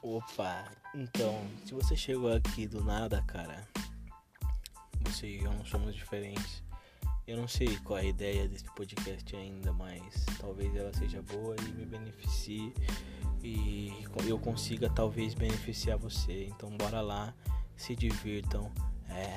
Opa, então, se você chegou aqui do nada, cara, você e eu não somos diferentes. Eu não sei qual é a ideia desse podcast ainda, mas talvez ela seja boa e me beneficie e eu consiga talvez beneficiar você. Então bora lá, se divirtam, é.